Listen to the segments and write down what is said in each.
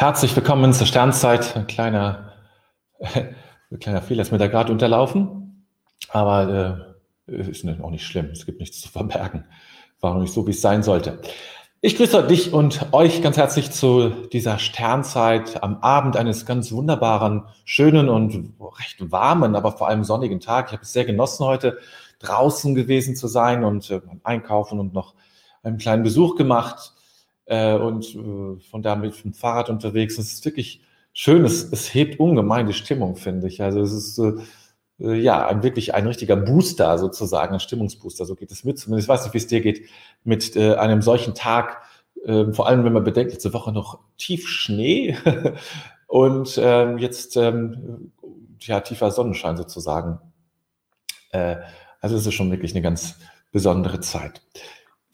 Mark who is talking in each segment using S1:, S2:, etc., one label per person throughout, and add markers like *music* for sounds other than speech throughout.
S1: Herzlich willkommen zur Sternzeit. Ein kleiner, *laughs* ein kleiner Fehler ist mir da gerade unterlaufen, aber äh, ist auch nicht schlimm. Es gibt nichts zu verbergen. War noch nicht so, wie es sein sollte. Ich grüße dich und euch ganz herzlich zu dieser Sternzeit am Abend eines ganz wunderbaren, schönen und recht warmen, aber vor allem sonnigen Tag. Ich habe es sehr genossen, heute draußen gewesen zu sein und äh, einkaufen und noch einen kleinen Besuch gemacht äh, und äh, von da mit dem Fahrrad unterwegs. Es ist wirklich schön, es, es hebt ungemein die Stimmung, finde ich. Also es ist äh, ja ein, wirklich ein richtiger Booster sozusagen, ein Stimmungsbooster. So geht es mit. Zumindest ich weiß nicht, wie es dir geht mit äh, einem solchen Tag. Äh, vor allem, wenn man bedenkt, letzte Woche noch tief Schnee *laughs* und ähm, jetzt ähm, ja, tiefer Sonnenschein sozusagen. Äh, also es ist schon wirklich eine ganz besondere Zeit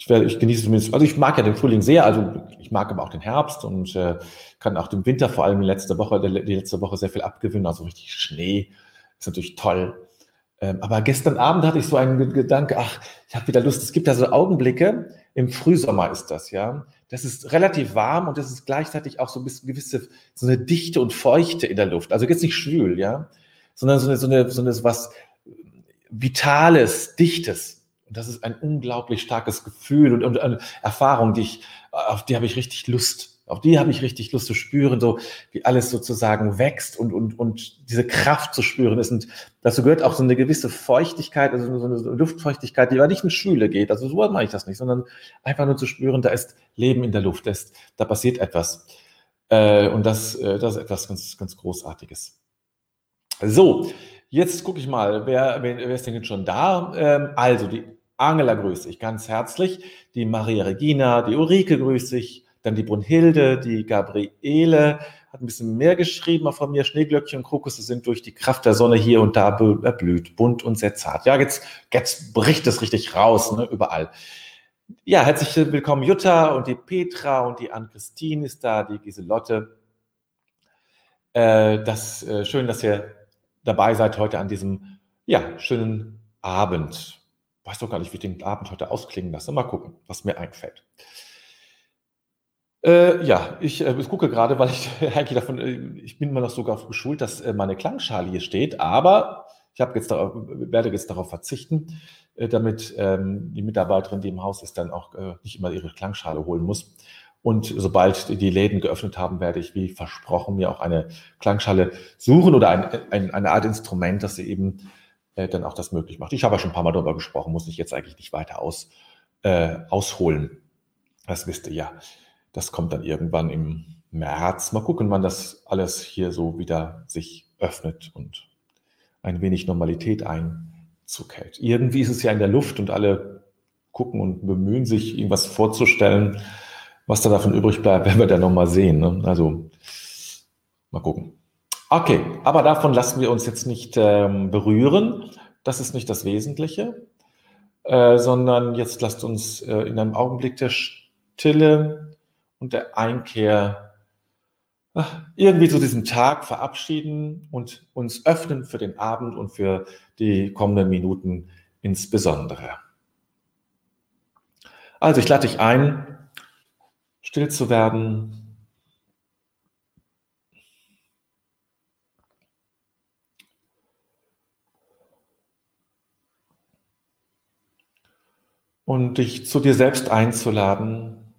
S1: ich, werde, ich genieße zumindest, also ich mag ja den Frühling sehr, also ich mag aber auch den Herbst und äh, kann auch dem Winter, vor allem letzte Woche, die letzte Woche sehr viel abgewinnen, also richtig Schnee, ist natürlich toll. Ähm, aber gestern Abend hatte ich so einen Gedanke, ach, ich habe wieder Lust, es gibt ja so Augenblicke, im Frühsommer ist das, ja. Das ist relativ warm und das ist gleichzeitig auch so ein bisschen gewisse, so eine Dichte und Feuchte in der Luft. Also jetzt nicht schwül, ja, sondern so eine, so eine, so eine was Vitales, Dichtes. Das ist ein unglaublich starkes Gefühl und, und eine Erfahrung, die ich, auf die habe ich richtig Lust. Auf die habe ich richtig Lust zu spüren, so wie alles sozusagen wächst und, und, und diese Kraft zu spüren ist. Und dazu gehört auch so eine gewisse Feuchtigkeit, also so eine Luftfeuchtigkeit, die aber nicht in Schule geht. Also so mache ich das nicht, sondern einfach nur zu spüren, da ist Leben in der Luft, da, ist, da passiert etwas. Äh, und das, äh, das ist etwas ganz, ganz Großartiges. So, jetzt gucke ich mal, wer, wer, wer ist denn jetzt schon da? Ähm, also, die Angela grüße ich ganz herzlich, die Maria Regina, die Ulrike grüße ich, dann die Brunhilde, die Gabriele, hat ein bisschen mehr geschrieben, auch von mir, Schneeglöckchen und Krokusse sind durch die Kraft der Sonne hier und da erblüht, bunt und sehr zart. Ja, jetzt, jetzt bricht es richtig raus, ne, überall. Ja, herzlich willkommen Jutta und die Petra und die Ann-Christine ist da, die Giselotte. Äh, das, äh, schön, dass ihr dabei seid heute an diesem, ja, schönen Abend weiß doch gar nicht, wie ich den Abend heute ausklingen lasse. Mal gucken, was mir einfällt. Äh, ja, ich, äh, gucke gerade, weil ich *laughs* eigentlich davon, äh, ich bin immer noch sogar geschult, dass äh, meine Klangschale hier steht, aber ich jetzt darauf, werde jetzt darauf verzichten, äh, damit ähm, die Mitarbeiterin, die im Haus ist, dann auch äh, nicht immer ihre Klangschale holen muss. Und sobald die Läden geöffnet haben, werde ich, wie versprochen, mir auch eine Klangschale suchen oder ein, ein, eine Art Instrument, das sie eben äh, dann auch das möglich macht. Ich habe ja schon ein paar Mal darüber gesprochen, muss ich jetzt eigentlich nicht weiter aus, äh, ausholen. Das wisst ihr ja. Das kommt dann irgendwann im März. Mal gucken, wann das alles hier so wieder sich öffnet und ein wenig Normalität Einzug hält. Irgendwie ist es ja in der Luft und alle gucken und bemühen sich, irgendwas vorzustellen. Was da davon übrig bleibt, *laughs* werden wir dann nochmal sehen. Ne? Also mal gucken. Okay, aber davon lassen wir uns jetzt nicht ähm, berühren. Das ist nicht das Wesentliche, äh, sondern jetzt lasst uns äh, in einem Augenblick der Stille und der Einkehr ach, irgendwie zu diesem Tag verabschieden und uns öffnen für den Abend und für die kommenden Minuten insbesondere. Also ich lade dich ein, still zu werden, und dich zu dir selbst einzuladen.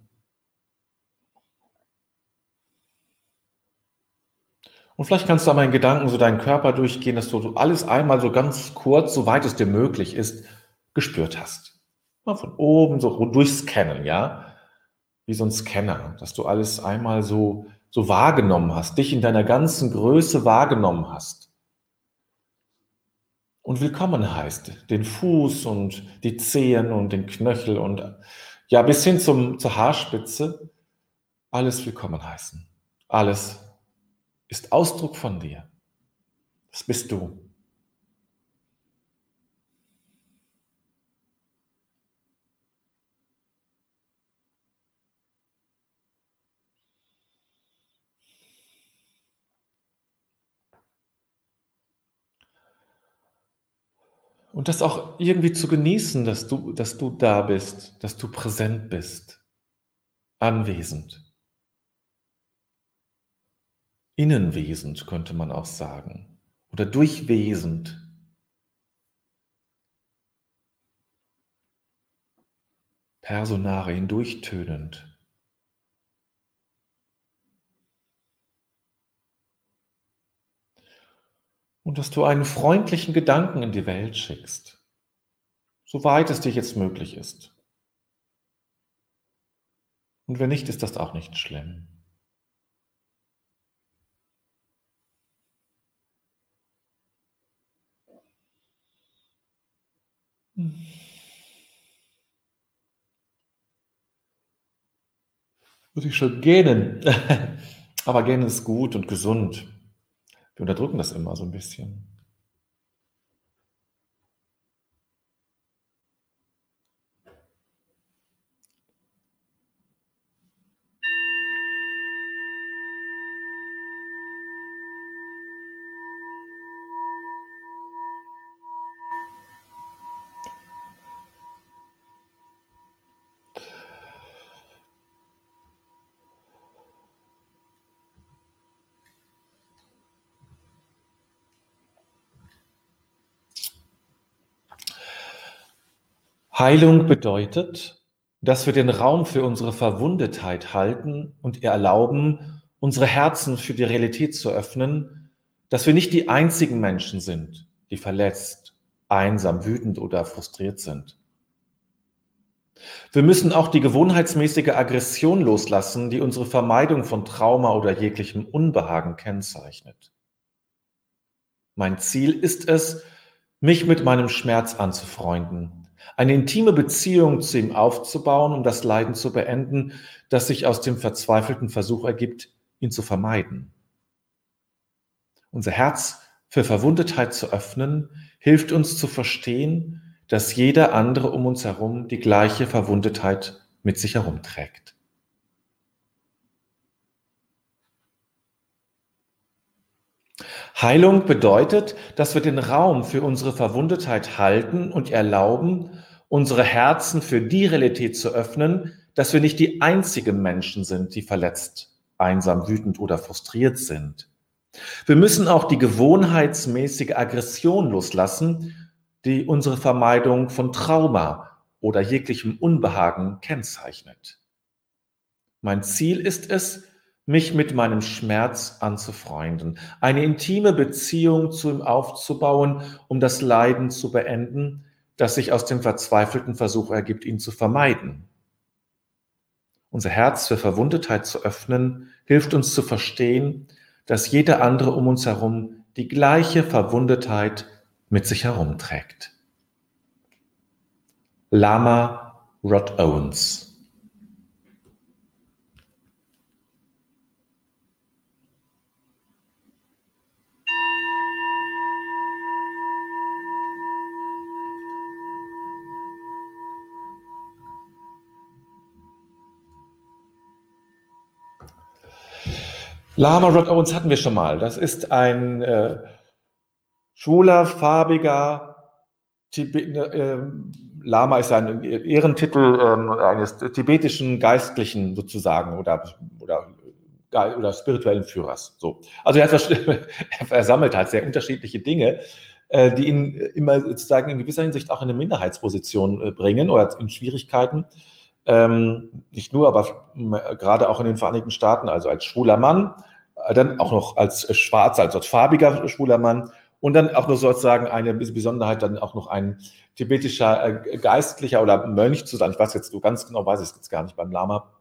S1: Und vielleicht kannst du einmal in Gedanken so deinen Körper durchgehen, dass du alles einmal so ganz kurz, soweit es dir möglich ist, gespürt hast. Mal von oben so durchscannen, ja? Wie so ein Scanner, dass du alles einmal so, so wahrgenommen hast, dich in deiner ganzen Größe wahrgenommen hast und willkommen heißt. Den Fuß und die Zehen und den Knöchel und ja, bis hin zum, zur Haarspitze alles willkommen heißen. Alles ist Ausdruck von dir. Das bist du. Und das auch irgendwie zu genießen, dass du, dass du da bist, dass du präsent bist, anwesend. innenwesend, könnte man auch sagen, oder durchwesend. Personare hindurchtönend. Und dass du einen freundlichen Gedanken in die Welt schickst, soweit es dir jetzt möglich ist. Und wenn nicht, ist das auch nicht schlimm. Würde ich schon gähnen. *laughs* Aber gähnen ist gut und gesund. Wir unterdrücken das immer so ein bisschen. Heilung bedeutet, dass wir den Raum für unsere Verwundetheit halten und ihr erlauben, unsere Herzen für die Realität zu öffnen, dass wir nicht die einzigen Menschen sind, die verletzt, einsam, wütend oder frustriert sind. Wir müssen auch die gewohnheitsmäßige Aggression loslassen, die unsere Vermeidung von Trauma oder jeglichem Unbehagen kennzeichnet. Mein Ziel ist es, mich mit meinem Schmerz anzufreunden, eine intime Beziehung zu ihm aufzubauen, um das Leiden zu beenden, das sich aus dem verzweifelten Versuch ergibt, ihn zu vermeiden. Unser Herz für Verwundetheit zu öffnen, hilft uns zu verstehen, dass jeder andere um uns herum die gleiche Verwundetheit mit sich herumträgt. Heilung bedeutet, dass wir den Raum für unsere Verwundetheit halten und erlauben, unsere Herzen für die Realität zu öffnen, dass wir nicht die einzigen Menschen sind, die verletzt, einsam, wütend oder frustriert sind. Wir müssen auch die gewohnheitsmäßige Aggression loslassen, die unsere Vermeidung von Trauma oder jeglichem Unbehagen kennzeichnet. Mein Ziel ist es, mich mit meinem Schmerz anzufreunden, eine intime Beziehung zu ihm aufzubauen, um das Leiden zu beenden, das sich aus dem verzweifelten Versuch ergibt, ihn zu vermeiden. Unser Herz für Verwundetheit zu öffnen, hilft uns zu verstehen, dass jeder andere um uns herum die gleiche Verwundetheit mit sich herumträgt. Lama Rod Owens Lama Rod Owens hatten wir schon mal. Das ist ein äh, schwuler, farbiger Tibet, äh, Lama ist ein Ehrentitel äh, eines tibetischen Geistlichen sozusagen oder, oder, oder spirituellen Führers. So. Also er, hat, *laughs* er sammelt halt sehr unterschiedliche Dinge, äh, die ihn immer sozusagen in gewisser Hinsicht auch in eine Minderheitsposition äh, bringen oder in Schwierigkeiten. Ähm, nicht nur, aber gerade auch in den Vereinigten Staaten, also als schwuler Mann, äh, dann auch noch als schwarzer, also als farbiger schwuler Mann und dann auch noch sozusagen eine Besonderheit, dann auch noch ein tibetischer äh, Geistlicher oder Mönch zu sein. Ich weiß jetzt so ganz genau, weiß ich es jetzt gar nicht beim Lama.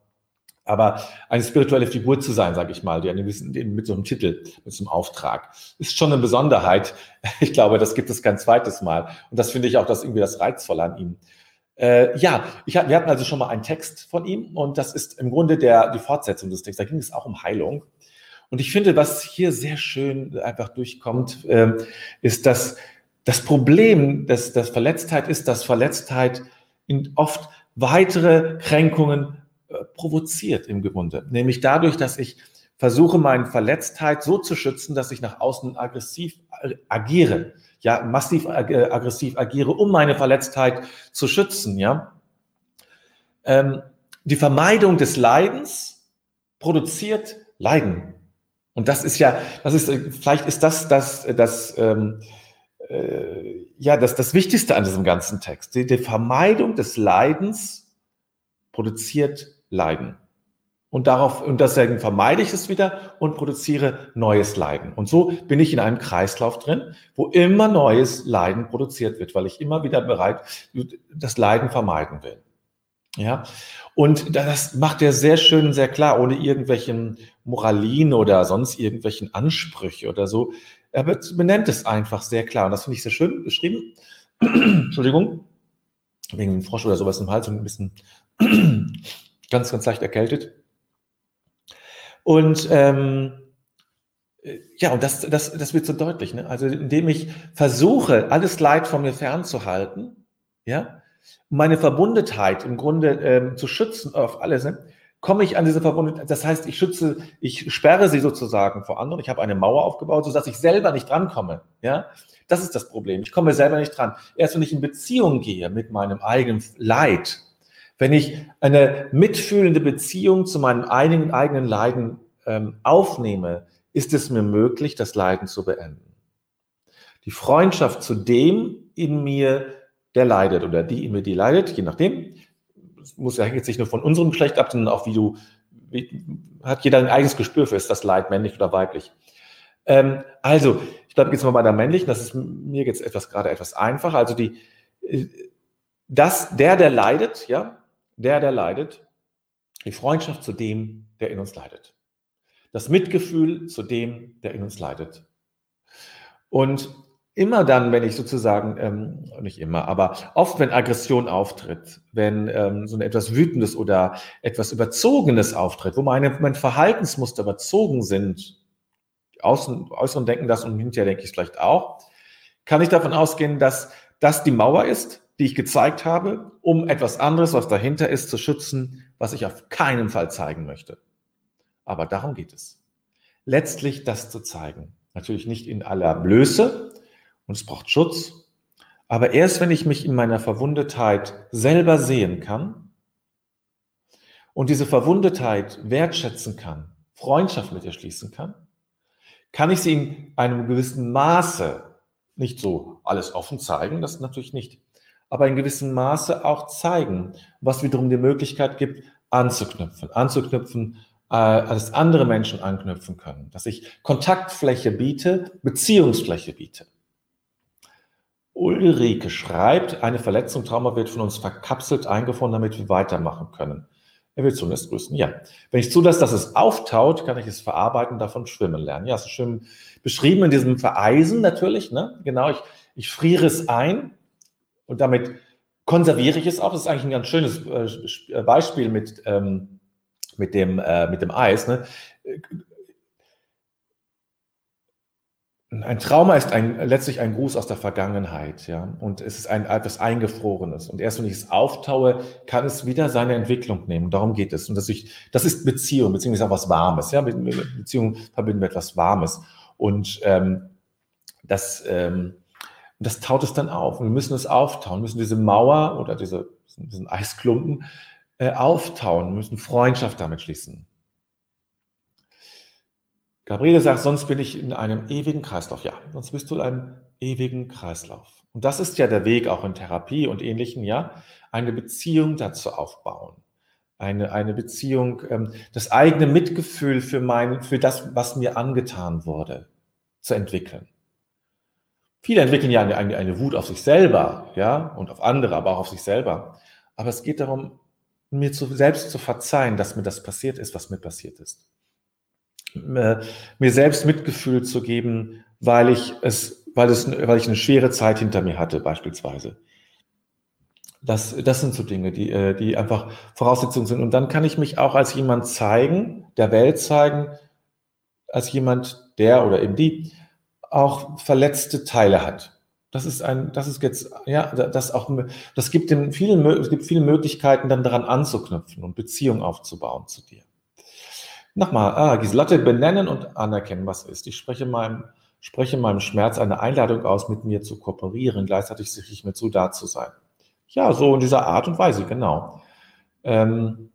S1: Aber eine spirituelle Figur zu sein, sage ich mal, die mit so einem Titel, mit so einem Auftrag, ist schon eine Besonderheit. Ich glaube, das gibt es kein zweites Mal. Und das finde ich auch das irgendwie das Reizvolle an ihm. Äh, ja, ich, wir hatten also schon mal einen Text von ihm und das ist im Grunde der, die Fortsetzung des Textes. Da ging es auch um Heilung. Und ich finde, was hier sehr schön einfach durchkommt, äh, ist, dass das Problem dass, dass Verletztheit ist, dass Verletztheit oft weitere Kränkungen äh, provoziert im Grunde. Nämlich dadurch, dass ich versuche, meine Verletztheit so zu schützen, dass ich nach außen aggressiv agiere ja, massiv äh, aggressiv agiere, um meine Verletztheit zu schützen, ja. Ähm, die Vermeidung des Leidens produziert Leiden. Und das ist ja, das ist, vielleicht ist das das, das, ähm, äh, ja, das, das Wichtigste an diesem ganzen Text. Die, die Vermeidung des Leidens produziert Leiden. Und darauf, und deswegen vermeide ich es wieder und produziere neues Leiden. Und so bin ich in einem Kreislauf drin, wo immer neues Leiden produziert wird, weil ich immer wieder bereit das Leiden vermeiden will. Ja. Und das macht er sehr schön, sehr klar, ohne irgendwelchen Moralien oder sonst irgendwelchen Ansprüche oder so. Er benennt es einfach sehr klar. Und das finde ich sehr schön beschrieben. *clears throat* Entschuldigung. Wegen dem Frosch oder sowas im Hals und ein bisschen *clears throat* ganz, ganz leicht erkältet. Und ähm, ja, und das, das, das wird so deutlich. Ne? Also indem ich versuche, alles Leid von mir fernzuhalten, ja, meine Verbundenheit im Grunde ähm, zu schützen auf alles, ne? komme ich an diese Verbundenheit. Das heißt, ich schütze, ich sperre sie sozusagen vor anderen. Ich habe eine Mauer aufgebaut, sodass ich selber nicht drankomme. Ja, das ist das Problem. Ich komme selber nicht dran. Erst wenn ich in Beziehung gehe mit meinem eigenen Leid, wenn ich eine mitfühlende Beziehung zu meinem eigenen, eigenen Leiden ähm, aufnehme, ist es mir möglich, das Leiden zu beenden. Die Freundschaft zu dem in mir, der leidet oder die in mir, die leidet, je nachdem, das muss ja jetzt nicht nur von unserem Geschlecht ab, sondern auch wie du, wie, hat jeder ein eigenes Gespür für, ist das Leid männlich oder weiblich. Ähm, also, ich bleibe jetzt mal bei der männlichen, das ist mir jetzt etwas gerade etwas einfacher. Also die, äh, das, der, der leidet, ja, der, der leidet, die Freundschaft zu dem, der in uns leidet. Das Mitgefühl zu dem, der in uns leidet. Und immer dann, wenn ich sozusagen, ähm, nicht immer, aber oft, wenn Aggression auftritt, wenn ähm, so ein etwas Wütendes oder etwas Überzogenes auftritt, wo meine, meine Verhaltensmuster überzogen sind, Außen, Äußeren denken das und hinterher denke ich es vielleicht auch, kann ich davon ausgehen, dass das die Mauer ist, die ich gezeigt habe, um etwas anderes, was dahinter ist, zu schützen, was ich auf keinen Fall zeigen möchte. Aber darum geht es. Letztlich das zu zeigen. Natürlich nicht in aller Blöße und es braucht Schutz. Aber erst wenn ich mich in meiner Verwundetheit selber sehen kann und diese Verwundetheit wertschätzen kann, Freundschaft mit ihr schließen kann, kann ich sie in einem gewissen Maße nicht so alles offen zeigen, das natürlich nicht, aber in gewissem Maße auch zeigen, was wiederum die Möglichkeit gibt, anzuknüpfen, anzuknüpfen, äh, dass andere Menschen anknüpfen können, dass ich Kontaktfläche biete, Beziehungsfläche biete. Ulrike schreibt, eine Verletzung, Trauma wird von uns verkapselt eingefunden, damit wir weitermachen können. Er will zunächst grüßen. Ja. Wenn ich zulasse, dass es auftaut, kann ich es verarbeiten, davon schwimmen lernen. Ja, es ist schön beschrieben in diesem Vereisen natürlich. Ne? Genau, ich, ich friere es ein, und damit konserviere ich es auch. Das ist eigentlich ein ganz schönes äh, Beispiel mit, ähm, mit, dem, äh, mit dem Eis. Ne? Ein Trauma ist ein, letztlich ein Gruß aus der Vergangenheit, ja, und es ist ein etwas Eingefrorenes. Und erst wenn ich es auftaue, kann es wieder seine Entwicklung nehmen. Darum geht es. Und das, ich, das ist Beziehung, beziehungsweise auch was Warmes, ja. Mit, mit Beziehung verbinden wir etwas Warmes. Und ähm, das, ähm, und das taut es dann auf. Und wir müssen es auftauen, müssen diese Mauer oder diese, diesen Eisklumpen äh, auftauen, müssen Freundschaft damit schließen. Gabriele sagt, sonst bin ich in einem ewigen Kreislauf. Ja, sonst bist du in einem ewigen Kreislauf. Und das ist ja der Weg auch in Therapie und Ähnlichen, ja, eine Beziehung dazu aufbauen. Eine, eine Beziehung, ähm, das eigene Mitgefühl für mein, für das, was mir angetan wurde, zu entwickeln. Viele entwickeln ja eine, eine, Wut auf sich selber, ja, und auf andere, aber auch auf sich selber. Aber es geht darum, mir zu, selbst zu verzeihen, dass mir das passiert ist, was mir passiert ist. Mir selbst Mitgefühl zu geben, weil ich es, weil es, weil ich eine schwere Zeit hinter mir hatte, beispielsweise. Das, das sind so Dinge, die, äh, die einfach Voraussetzungen sind. Und dann kann ich mich auch als jemand zeigen, der Welt zeigen, als jemand, der oder eben die auch verletzte Teile hat. Das ist ein, das ist jetzt, ja, das auch, das gibt dem vielen, es gibt viele Möglichkeiten, dann daran anzuknüpfen und Beziehung aufzubauen zu dir. Nochmal, ah, Giselotte, benennen und anerkennen, was ist. Ich spreche meinem, spreche meinem Schmerz eine Einladung aus, mit mir zu kooperieren, gleichzeitig sich mir zu da zu sein. Ja, so in dieser Art und Weise, genau. Ähm,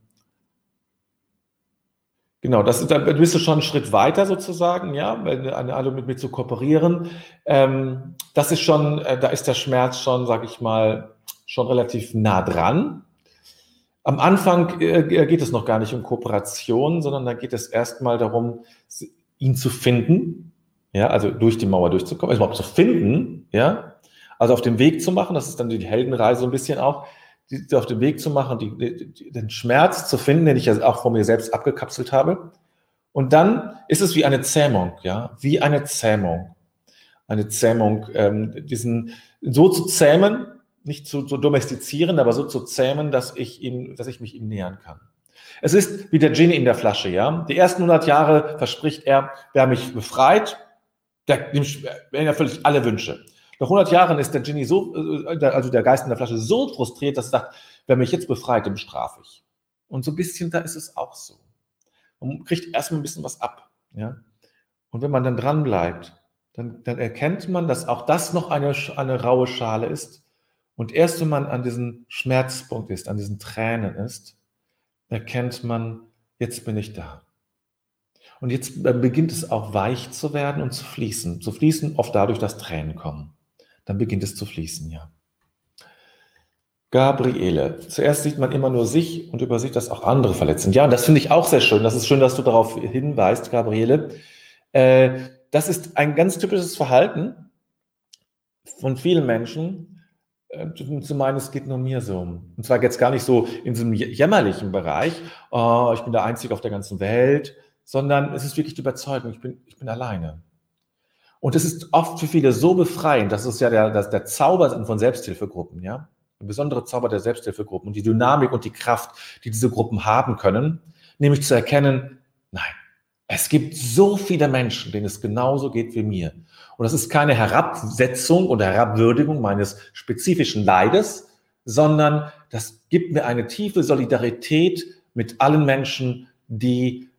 S1: Genau, das ist, da bist du schon einen Schritt weiter sozusagen, ja, wenn alle mit mir zu kooperieren. Ähm, das ist schon, äh, da ist der Schmerz schon, sag ich mal, schon relativ nah dran. Am Anfang äh, geht es noch gar nicht um Kooperation, sondern da geht es erstmal darum, ihn zu finden, ja, also durch die Mauer durchzukommen, also überhaupt zu finden, ja, also auf dem Weg zu machen, das ist dann die Heldenreise ein bisschen auch, die, auf den Weg zu machen, die, die, den Schmerz zu finden, den ich ja auch von mir selbst abgekapselt habe. Und dann ist es wie eine Zähmung, ja, wie eine Zähmung. Eine Zähmung, ähm, diesen so zu zähmen, nicht zu, zu domestizieren, aber so zu zähmen, dass ich ihm, dass ich mich ihm nähern kann. Es ist wie der Genie in der Flasche, ja. Die ersten 100 Jahre verspricht er, wer mich befreit, der, dem erfüllt alle Wünsche. Nach 100 Jahren ist der Genie so, äh, also der Geist in der Flasche so frustriert, dass er sagt, wer mich jetzt befreit, dem strafe ich. Und so ein bisschen da ist es auch so. Man kriegt erstmal ein bisschen was ab. Ja? Und wenn man dann dran bleibt, dann, dann erkennt man, dass auch das noch eine, eine raue Schale ist. Und erst wenn man an diesem Schmerzpunkt ist, an diesen Tränen ist, erkennt man, jetzt bin ich da. Und jetzt beginnt es auch weich zu werden und zu fließen. Zu fließen oft dadurch, dass Tränen kommen dann beginnt es zu fließen, ja. Gabriele. Zuerst sieht man immer nur sich und übersieht, dass auch andere verletzt sind. Ja, und das finde ich auch sehr schön. Das ist schön, dass du darauf hinweist, Gabriele. Äh, das ist ein ganz typisches Verhalten von vielen Menschen, äh, zu meinen, es geht nur mir so. Und zwar jetzt gar nicht so in einem jämmerlichen Bereich, oh, ich bin der Einzige auf der ganzen Welt, sondern es ist wirklich die Überzeugung, ich bin, ich bin alleine. Und es ist oft für viele so befreiend, das ist ja der, das, der Zauber von Selbsthilfegruppen, ja. Ein besonderer Zauber der Selbsthilfegruppen und die Dynamik und die Kraft, die diese Gruppen haben können, nämlich zu erkennen, nein, es gibt so viele Menschen, denen es genauso geht wie mir. Und das ist keine Herabsetzung oder Herabwürdigung meines spezifischen Leides, sondern das gibt mir eine tiefe Solidarität mit allen Menschen, die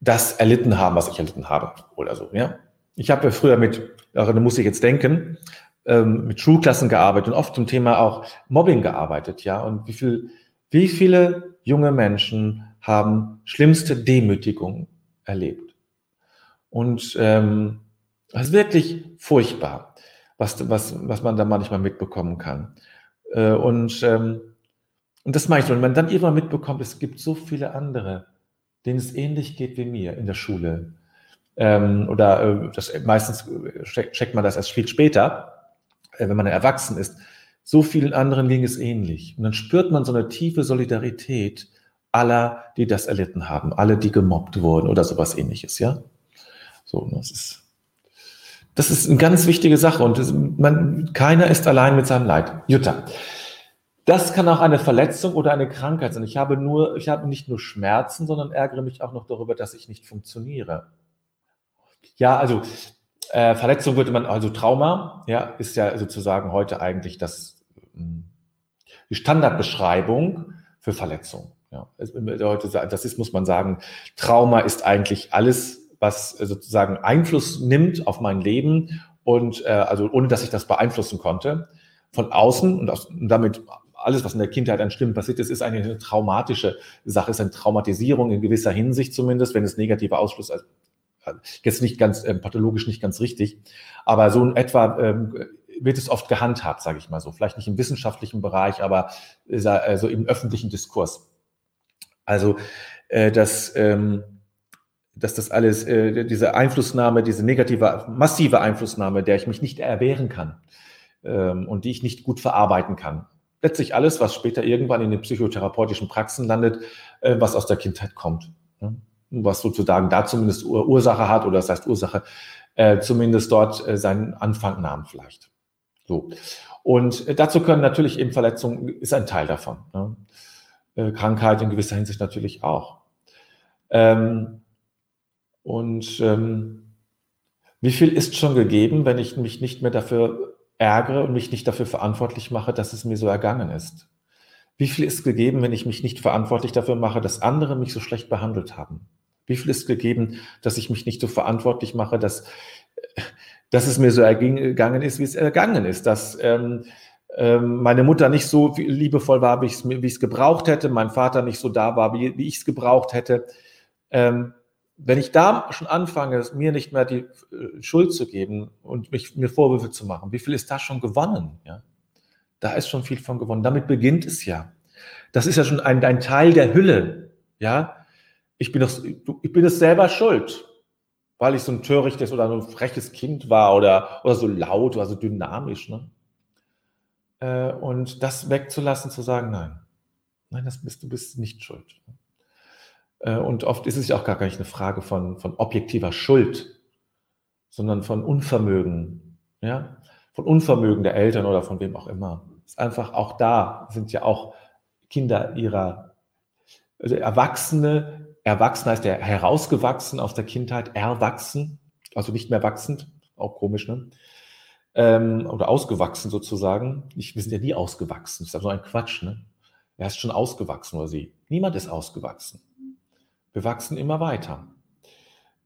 S1: das erlitten haben, was ich erlitten habe oder so, ja. Ich habe früher mit, da muss ich jetzt denken, ähm, mit Schulklassen gearbeitet und oft zum Thema auch Mobbing gearbeitet, ja. Und wie viel, wie viele junge Menschen haben schlimmste Demütigung erlebt? Und ähm, das ist wirklich furchtbar, was, was, was man da manchmal mitbekommen kann. Äh, und, ähm, und das meine ich. Und man dann irgendwann mitbekommt, es gibt so viele andere, denen es ähnlich geht wie mir in der Schule, ähm, oder äh, das, meistens check, checkt man das erst viel später, äh, wenn man erwachsen ist. So vielen anderen ging es ähnlich. Und dann spürt man so eine tiefe Solidarität aller, die das erlitten haben, alle, die gemobbt wurden oder sowas ähnliches, ja. So, das ist, das ist eine ganz wichtige Sache und man, keiner ist allein mit seinem Leid. Jutta. Das kann auch eine Verletzung oder eine Krankheit sein. Ich habe nur, ich habe nicht nur Schmerzen, sondern ärgere mich auch noch darüber, dass ich nicht funktioniere. Ja, also äh, Verletzung würde man, also Trauma, ja, ist ja sozusagen heute eigentlich das, hm, die Standardbeschreibung für Verletzung. Ja, heute, das ist, muss man sagen, Trauma ist eigentlich alles, was sozusagen Einfluss nimmt auf mein Leben und äh, also ohne, dass ich das beeinflussen konnte. Von außen und, aus, und damit alles, was in der Kindheit an Stimmen passiert ist, ist eigentlich eine traumatische Sache, ist eine Traumatisierung in gewisser Hinsicht zumindest, wenn es negative Ausschluss, jetzt nicht ganz ähm, pathologisch nicht ganz richtig, aber so in etwa ähm, wird es oft gehandhabt, sage ich mal so. Vielleicht nicht im wissenschaftlichen Bereich, aber äh, also im öffentlichen Diskurs. Also äh, dass, ähm, dass das alles, äh, diese Einflussnahme, diese negative, massive Einflussnahme, der ich mich nicht erwehren kann ähm, und die ich nicht gut verarbeiten kann. Letztlich alles, was später irgendwann in den psychotherapeutischen Praxen landet, äh, was aus der Kindheit kommt. Ne? Was sozusagen da zumindest Ursache hat, oder das heißt Ursache, äh, zumindest dort äh, seinen Anfang nahm vielleicht. So. Und äh, dazu können natürlich eben Verletzungen, ist ein Teil davon. Ne? Äh, Krankheit in gewisser Hinsicht natürlich auch. Ähm, und ähm, wie viel ist schon gegeben, wenn ich mich nicht mehr dafür ärgere und mich nicht dafür verantwortlich mache, dass es mir so ergangen ist? Wie viel ist gegeben, wenn ich mich nicht verantwortlich dafür mache, dass andere mich so schlecht behandelt haben? Wie viel ist gegeben, dass ich mich nicht so verantwortlich mache, dass, dass es mir so ergangen ist, wie es ergangen ist, dass ähm, ähm, meine Mutter nicht so liebevoll war, wie ich es gebraucht hätte, mein Vater nicht so da war, wie, wie ich es gebraucht hätte. Ähm, wenn ich da schon anfange, mir nicht mehr die äh, Schuld zu geben und mich, mir Vorwürfe zu machen, wie viel ist da schon gewonnen? Ja? Da ist schon viel von gewonnen. Damit beginnt es ja. Das ist ja schon ein, ein Teil der Hülle. Ja, ich bin, doch, ich bin es selber schuld, weil ich so ein törichtes oder ein freches Kind war oder, oder so laut oder so dynamisch. Ne? Äh, und das wegzulassen, zu sagen, nein, nein, das bist, du bist nicht schuld. Äh, und oft ist es ja auch gar nicht eine Frage von, von objektiver Schuld, sondern von Unvermögen, ja, von Unvermögen der Eltern oder von wem auch immer. Ist einfach auch da sind ja auch Kinder ihrer also Erwachsene, erwachsen heißt ja herausgewachsen aus der Kindheit, erwachsen, also nicht mehr wachsend, auch komisch, ne? Ähm, oder ausgewachsen sozusagen. Ich, wir sind ja nie ausgewachsen, das ist aber so ein Quatsch, ne? Er ist schon ausgewachsen oder sie. Niemand ist ausgewachsen. Wir wachsen immer weiter.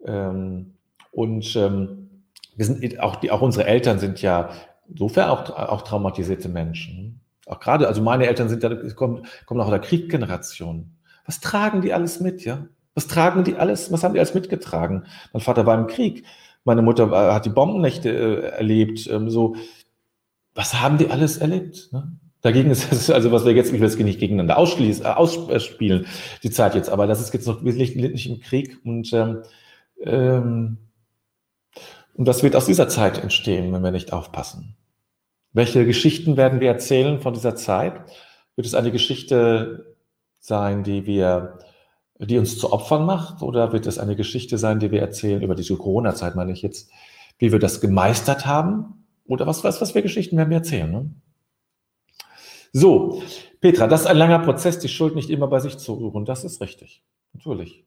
S1: Ähm, und ähm, wir sind auch, die, auch unsere Eltern sind ja insofern auch, auch traumatisierte Menschen. Auch gerade, also meine Eltern sind ja, kommen, kommen auch der Kriegsgeneration. Was tragen die alles mit, ja? Was tragen die alles, was haben die alles mitgetragen? Mein Vater war im Krieg, meine Mutter hat die Bombennächte äh, erlebt, ähm, so. Was haben die alles erlebt? Ne? Dagegen ist *laughs* es also, was wir jetzt, ich will es nicht gegeneinander ausschließen, äh, ausspielen, die Zeit jetzt, aber das ist jetzt noch wirklich nicht im Krieg und, ähm, ähm, und das wird aus dieser Zeit entstehen, wenn wir nicht aufpassen. Welche Geschichten werden wir erzählen von dieser Zeit? Wird es eine Geschichte sein, die wir, die uns zu Opfern macht, oder wird es eine Geschichte sein, die wir erzählen über diese Corona-Zeit, meine ich jetzt, wie wir das gemeistert haben? Oder was, was, was für Geschichten werden wir erzählen? Ne? So, Petra, das ist ein langer Prozess, die Schuld nicht immer bei sich zu ruhen. Das ist richtig. Natürlich.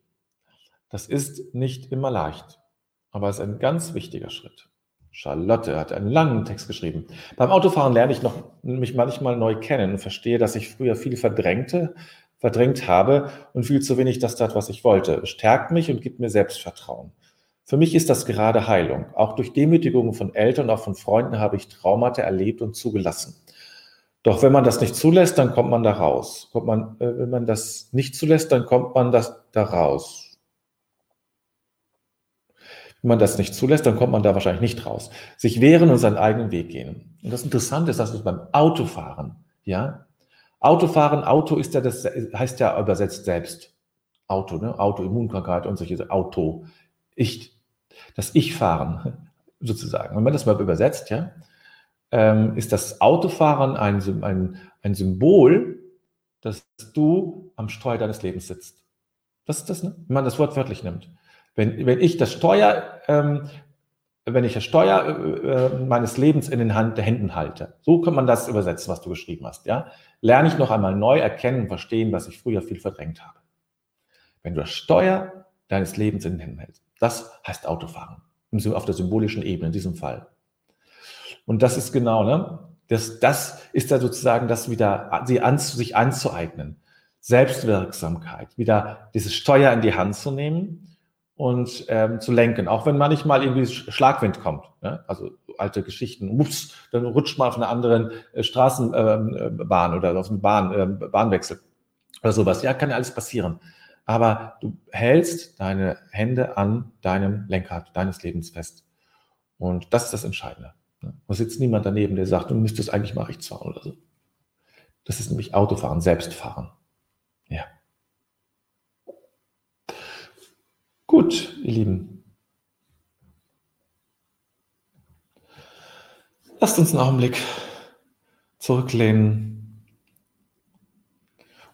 S1: Das ist nicht immer leicht, aber es ist ein ganz wichtiger Schritt. Charlotte hat einen langen Text geschrieben. Beim Autofahren lerne ich noch, mich manchmal neu kennen und verstehe, dass ich früher viel verdrängte, verdrängt habe und viel zu wenig das tat, was ich wollte. Stärkt mich und gibt mir Selbstvertrauen. Für mich ist das gerade Heilung. Auch durch Demütigungen von Eltern auch von Freunden habe ich Traumata erlebt und zugelassen. Doch wenn man das nicht zulässt, dann kommt man da raus. Kommt man, äh, wenn man das nicht zulässt, dann kommt man das da raus. Wenn man das nicht zulässt, dann kommt man da wahrscheinlich nicht raus. Sich wehren und seinen eigenen Weg gehen. Und das Interessante ist, dass es beim Autofahren, ja, Autofahren, Auto ist ja das, heißt ja übersetzt selbst. Auto, ne? Autoimmunkrankheit und solche Auto. Ich, das Ich-Fahren, *laughs* sozusagen. Wenn man das mal übersetzt, ja, ähm, ist das Autofahren ein, ein, ein Symbol, dass du am Steuer deines Lebens sitzt. Das ist das, ne? wenn man das Wort wörtlich nimmt. Wenn, wenn ich das Steuer, ähm, wenn ich das Steuer äh, äh meines Lebens in den Hand, Händen halte, so kann man das übersetzen, was du geschrieben hast. Ja? Lerne ich noch einmal neu erkennen und verstehen, was ich früher viel verdrängt habe. Wenn du das Steuer deines Lebens in den Händen hältst, das heißt Autofahren. Auf der symbolischen Ebene in diesem Fall. Und das ist genau, ne? Das, das ist da sozusagen das wieder, sie an, sich anzueignen. Selbstwirksamkeit, wieder dieses Steuer in die Hand zu nehmen und ähm, zu lenken, auch wenn manchmal irgendwie Schlagwind kommt. Ne? Also alte Geschichten, ups, dann rutscht man auf einer anderen äh, Straßenbahn äh, oder auf eine Bahn, äh, Bahnwechsel oder sowas. Ja, kann ja alles passieren. Aber du hältst deine Hände an deinem Lenkrad deines Lebens fest. Und das ist das Entscheidende. Da sitzt niemand daneben, der sagt, du müsstest eigentlich mal rechts fahren oder so. Das ist nämlich Autofahren, Selbstfahren. Ja. Gut, ihr Lieben. Lasst uns einen Augenblick zurücklehnen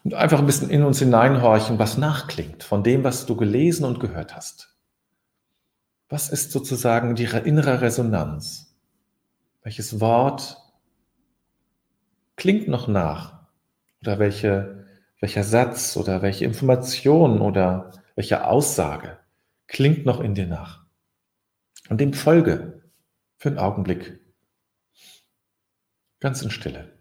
S1: und einfach ein bisschen in uns hineinhorchen, was nachklingt von dem, was du gelesen und gehört hast. Was ist sozusagen die innere Resonanz? Welches Wort klingt noch nach? Oder welche, welcher Satz oder welche Information oder welche Aussage klingt noch in dir nach? Und dem folge für einen Augenblick. Ganz in Stille.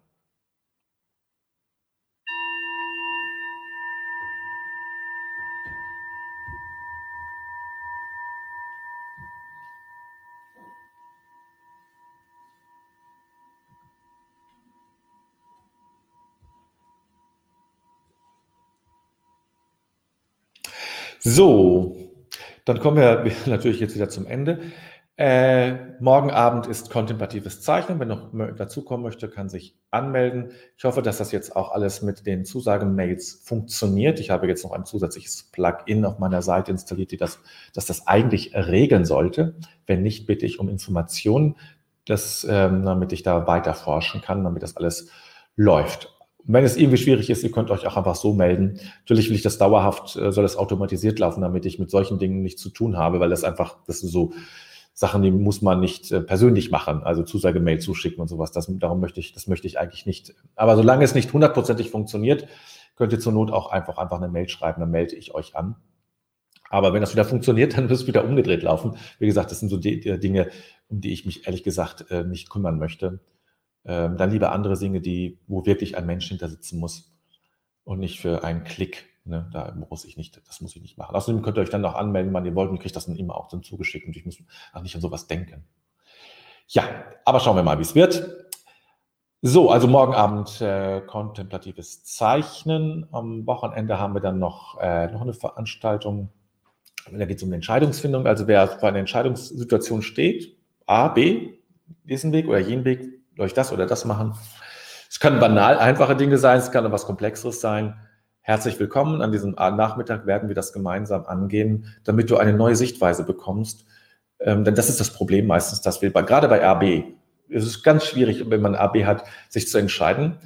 S1: So, dann kommen wir *laughs* natürlich jetzt wieder zum Ende. Äh, morgen Abend ist kontemplatives Zeichnen. Wenn noch dazukommen möchte, kann sich anmelden. Ich hoffe, dass das jetzt auch alles mit den Zusagemails funktioniert. Ich habe jetzt noch ein zusätzliches Plugin auf meiner Seite installiert, die das, dass das eigentlich regeln sollte. Wenn nicht, bitte ich um Informationen, dass, ähm, damit ich da weiter forschen kann, damit das alles läuft. Wenn es irgendwie schwierig ist, ihr könnt euch auch einfach so melden. Natürlich will ich das dauerhaft, äh, soll das automatisiert laufen, damit ich mit solchen Dingen nichts zu tun habe, weil das einfach, das sind so Sachen, die muss man nicht äh, persönlich machen, also Zusagemail zuschicken und sowas. Das, darum möchte ich, das möchte ich eigentlich nicht. Aber solange es nicht hundertprozentig funktioniert, könnt ihr zur Not auch einfach, einfach eine Mail schreiben, dann melde ich euch an. Aber wenn das wieder funktioniert, *laughs* dann wird es wieder umgedreht laufen. Wie gesagt, das sind so die, die Dinge, um die ich mich ehrlich gesagt äh, nicht kümmern möchte. Ähm, dann lieber andere Dinge, die, wo wirklich ein Mensch hinter sitzen muss und nicht für einen Klick. Ne? Da muss ich nicht, das muss ich nicht machen. Außerdem könnt ihr euch dann noch anmelden, wann ihr wollt und kriegt das dann immer auch dann zugeschickt und ich muss auch nicht an sowas denken. Ja, aber schauen wir mal, wie es wird. So, also morgen Abend äh, kontemplatives Zeichnen. Am Wochenende haben wir dann noch, äh, noch eine Veranstaltung. Da geht es um Entscheidungsfindung. Also wer vor einer Entscheidungssituation steht, A, B, diesen Weg oder jenen Weg, soll ich das oder das machen? Es können banal einfache Dinge sein, es kann auch was Komplexeres sein. Herzlich willkommen. An diesem Nachmittag werden wir das gemeinsam angehen, damit du eine neue Sichtweise bekommst. Ähm, denn das ist das Problem meistens, dass wir bei, gerade bei RB, es ist ganz schwierig, wenn man RB hat, sich zu entscheiden.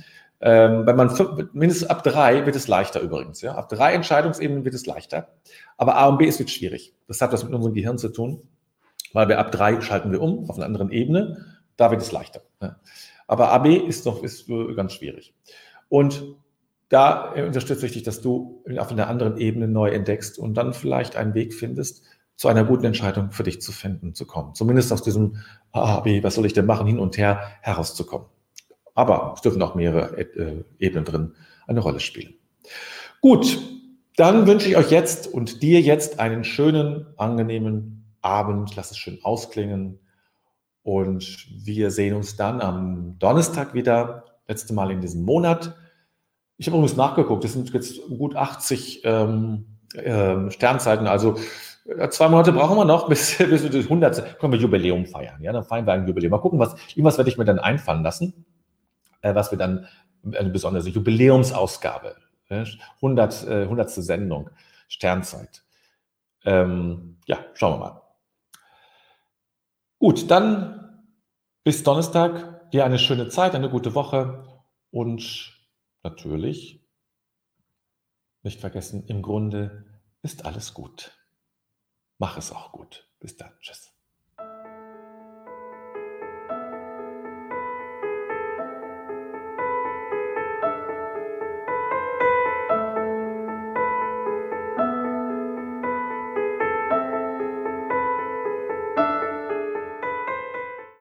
S1: Ähm, wenn man mindestens ab drei wird es leichter übrigens. Ja? Ab drei Entscheidungsebenen wird es leichter. Aber A und B ist wird schwierig. Das hat was mit unserem Gehirn zu tun, weil wir ab drei schalten wir um auf einer anderen Ebene da wird es leichter. Aber AB ist noch ist ganz schwierig. Und da unterstütze ich dich, dass du auf einer anderen Ebene neu entdeckst und dann vielleicht einen Weg findest, zu einer guten Entscheidung für dich zu finden, zu kommen. Zumindest aus diesem A, B, was soll ich denn machen, hin und her herauszukommen. Aber es dürfen auch mehrere äh, Ebenen drin eine Rolle spielen. Gut, dann wünsche ich euch jetzt und dir jetzt einen schönen, angenehmen Abend. Lass es schön ausklingen. Und wir sehen uns dann am Donnerstag wieder, letzte Mal in diesem Monat. Ich habe übrigens nachgeguckt, es sind jetzt gut 80 ähm, äh, Sternzeiten, also äh, zwei Monate brauchen wir noch, *laughs* bis, bis wir das 100. Können wir Jubiläum feiern, ja? Dann feiern wir ein Jubiläum. Mal gucken, was, irgendwas werde ich mir dann einfallen lassen, äh, was wir dann, eine besondere Jubiläumsausgabe, äh, 100. Äh, 100. Sendung, Sternzeit. Ähm, ja, schauen wir mal. Gut, dann bis Donnerstag. Dir eine schöne Zeit, eine gute Woche und natürlich nicht vergessen, im Grunde ist alles gut. Mach es auch gut. Bis dann. Tschüss.